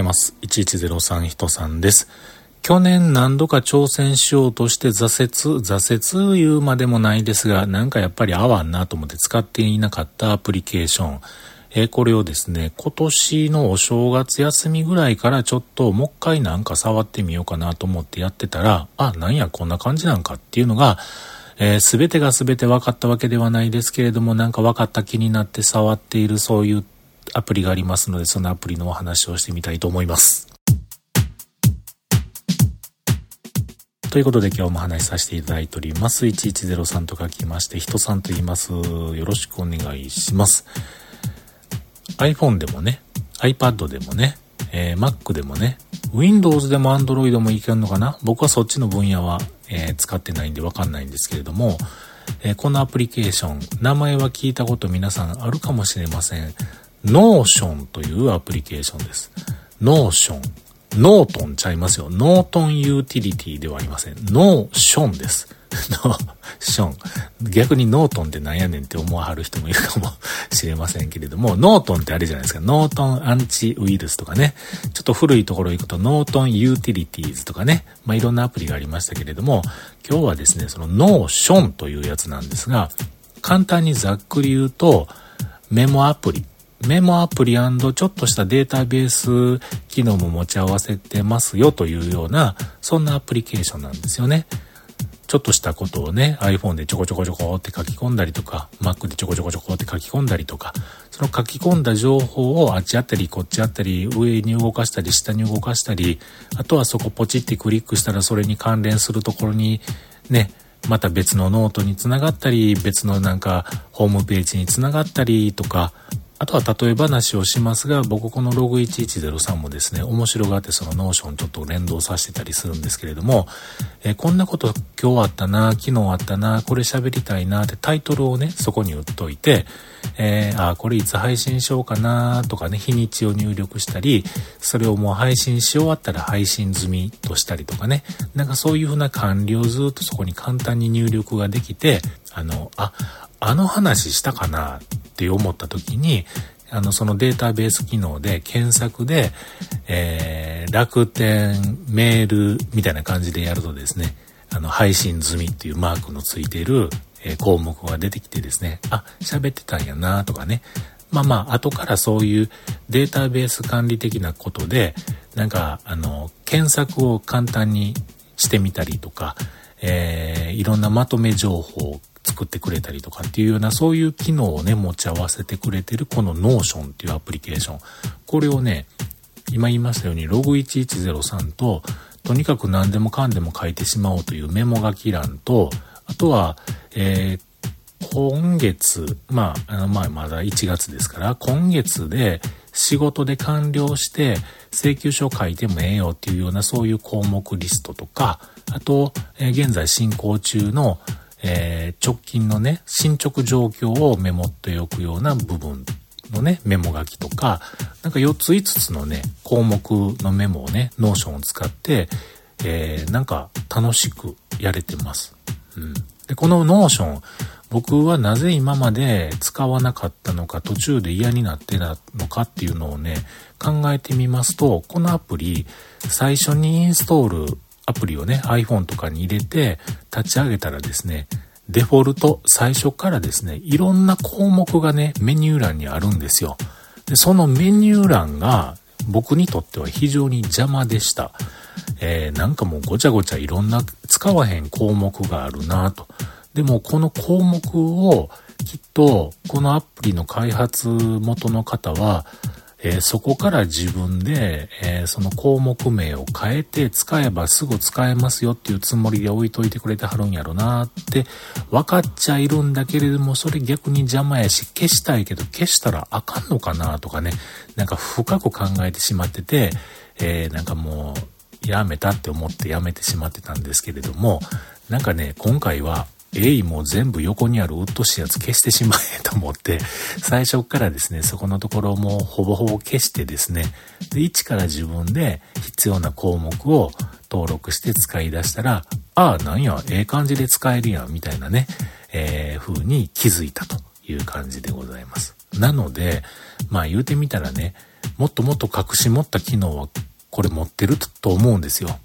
ざいます。1103人さんです。去年何度か挑戦しようとして挫折、挫折言うまでもないですが、なんかやっぱり合わんなと思って使っていなかったアプリケーション。えー、これをですね、今年のお正月休みぐらいからちょっともう一回なんか触ってみようかなと思ってやってたら、あ、なんやこんな感じなんかっていうのが、えー、全てが全て分かったわけではないですけれども、なんか分かった気になって触っているそういうアプリがありますので、そのアプリのお話をしてみたいと思います。ということで今日も話しさせていただいております。1103と書きまして、人さんと言います。よろしくお願いします。iPhone でもね、iPad でもね、えー、Mac でもね、Windows でも Android もいけるのかな？僕はそっちの分野は、えー、使ってないんでわかんないんですけれども、えー、このアプリケーション、名前は聞いたこと皆さんあるかもしれません。Notion というアプリケーションです。Notion。ノートンちゃいますよ。ノートンユーティリティではありません。ノーションです。ノーション。逆にノートンってなんやねんって思わはる人もいるかもしれませんけれども、ノートンってあれじゃないですか。ノートンアンチウイルスとかね。ちょっと古いところ行くと、ノートンユーティリティーズとかね。まあ、いろんなアプリがありましたけれども、今日はですね、その Notion というやつなんですが、簡単にざっくり言うと、メモアプリ。メモアプリちょっとしたデータベース機能も持ち合わせてますよというような、そんなアプリケーションなんですよね。ちょっとしたことをね、iPhone でちょこちょこちょこって書き込んだりとか、Mac でちょこちょこちょこって書き込んだりとか、その書き込んだ情報をあっちやったりこっちやったり、上に動かしたり下に動かしたり、あとはそこポチってクリックしたらそれに関連するところにね、また別のノートにつながったり、別のなんかホームページにつながったりとか、あとは例え話をしますが、僕このログ1103もですね、面白がってその Notion ちょっと連動させてたりするんですけれども、えー、こんなこと今日あったな、昨日あったな、これ喋りたいなってタイトルをね、そこに打っといて、えー、あ、これいつ配信しようかなとかね、日にちを入力したり、それをもう配信し終わったら配信済みとしたりとかね、なんかそういうふうな管理をずっとそこに簡単に入力ができて、あの、あ、あの話したかなって思った時に、あの、そのデータベース機能で検索で、えー、楽天メールみたいな感じでやるとですね、あの、配信済みっていうマークのついてる、えー、項目が出てきてですね、あ、喋ってたんやなとかね。まあまあ、後からそういうデータベース管理的なことで、なんか、あの、検索を簡単にしてみたりとか、えー、いろんなまとめ情報作ってくれたりとかっていうようなそういう機能をね持ち合わせてくれてるこの Notion っていうアプリケーションこれをね今言いましたようにログ1103ととにかく何でもかんでも書いてしまおうというメモ書き欄とあとは、えー、今月、まあ、あの、まあ、まだ1月ですから、今月で仕事で完了して請求書を書いてもええよっていうようなそういう項目リストとか、あと、え、現在進行中のえー、直近のね、進捗状況をメモっておくような部分のね、メモ書きとか、なんか4つ5つのね、項目のメモをね、 Notion を使って、えー、なんか楽しくやれてます。うん。で、この Notion、僕はなぜ今まで使わなかったのか、途中で嫌になってたのかっていうのをね、考えてみますと、このアプリ、最初にインストールアプリをね、iPhone とかに入れて立ち上げたらですね、デフォルト、最初からですね、いろんな項目がね、メニュー欄にあるんですよ。で、そのメニュー欄が僕にとっては非常に邪魔でした。えー、なんかもうごちゃごちゃいろんな使わへん項目があるなと。でもこの項目をきっとこのアプリの開発元の方はえー、そこから自分で、えー、その項目名を変えて使えばすぐ使えますよっていうつもりで置いといてくれてはるんやろなって分かっちゃいるんだけれどもそれ逆に邪魔やし消したいけど消したらあかんのかなとかね。なんか深く考えてしまってて、えー、なんかもうやめたって思ってやめてしまってたんですけれどもなんかね今回はえい、もう全部横にあるうっとしいやつ消してしまえと思って、最初からですね、そこのところもほぼほぼ消してですね、で、一から自分で必要な項目を登録して使い出したら、ああ、なんや、ええ感じで使えるやん、みたいなね、えー、風に気づいたという感じでございます。なので、まあ言うてみたらね、もっともっと隠し持った機能はこれ持ってると思うんですよ。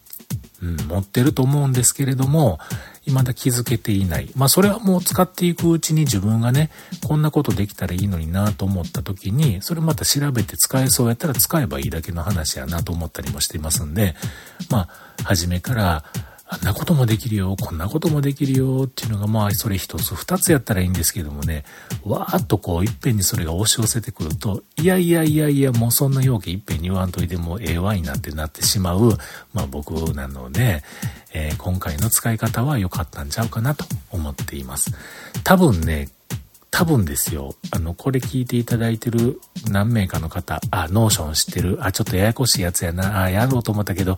うん、持ってると思うんですけれども、未だ気づけていない。まあそれはもう使っていくうちに自分がね、こんなことできたらいいのになと思った時に、それまた調べて使えそうやったら使えばいいだけの話やなと思ったりもしていますんで、まあ、初めから、あんなこともできるよ、こんなこともできるよっていうのが、まあ、それ一つ二つやったらいいんですけどもね、わーっとこう、いっぺんにそれが押し寄せてくると、いやいやいやいや、もうそんなようけいっぺんに言わんといてもええわいなってなってしまう、まあ僕なので、えー、今回の使い方は良かったんちゃうかなと思っています。多分ね、多分ですよ、あの、これ聞いていただいてる何名かの方、あ、 Notion 知ってる、あ、ちょっとややこしいやつやな、あ、やろうと思ったけど、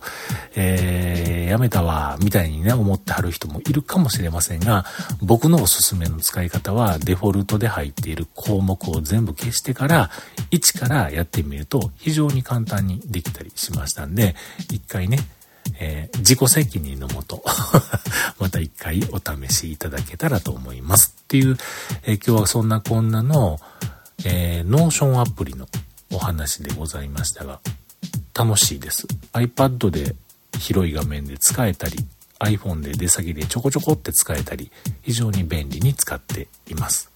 えー、やめたわ、みたいにね、思ってはる人もいるかもしれませんが、僕のおすすめの使い方は、デフォルトで入っている項目を全部消してから、1からやってみると、非常に簡単にできたりしましたんで、一回ね、えー、自己責任のもと また一回お試しいただけたらと思います。っていう、えー、今日はそんなこんなの、えー、 Notion アプリのお話でございましたが、楽しいです。iPad で広い画面で使えたり、iPhone で出先でちょこちょこって使えたり、非常に便利に使っています。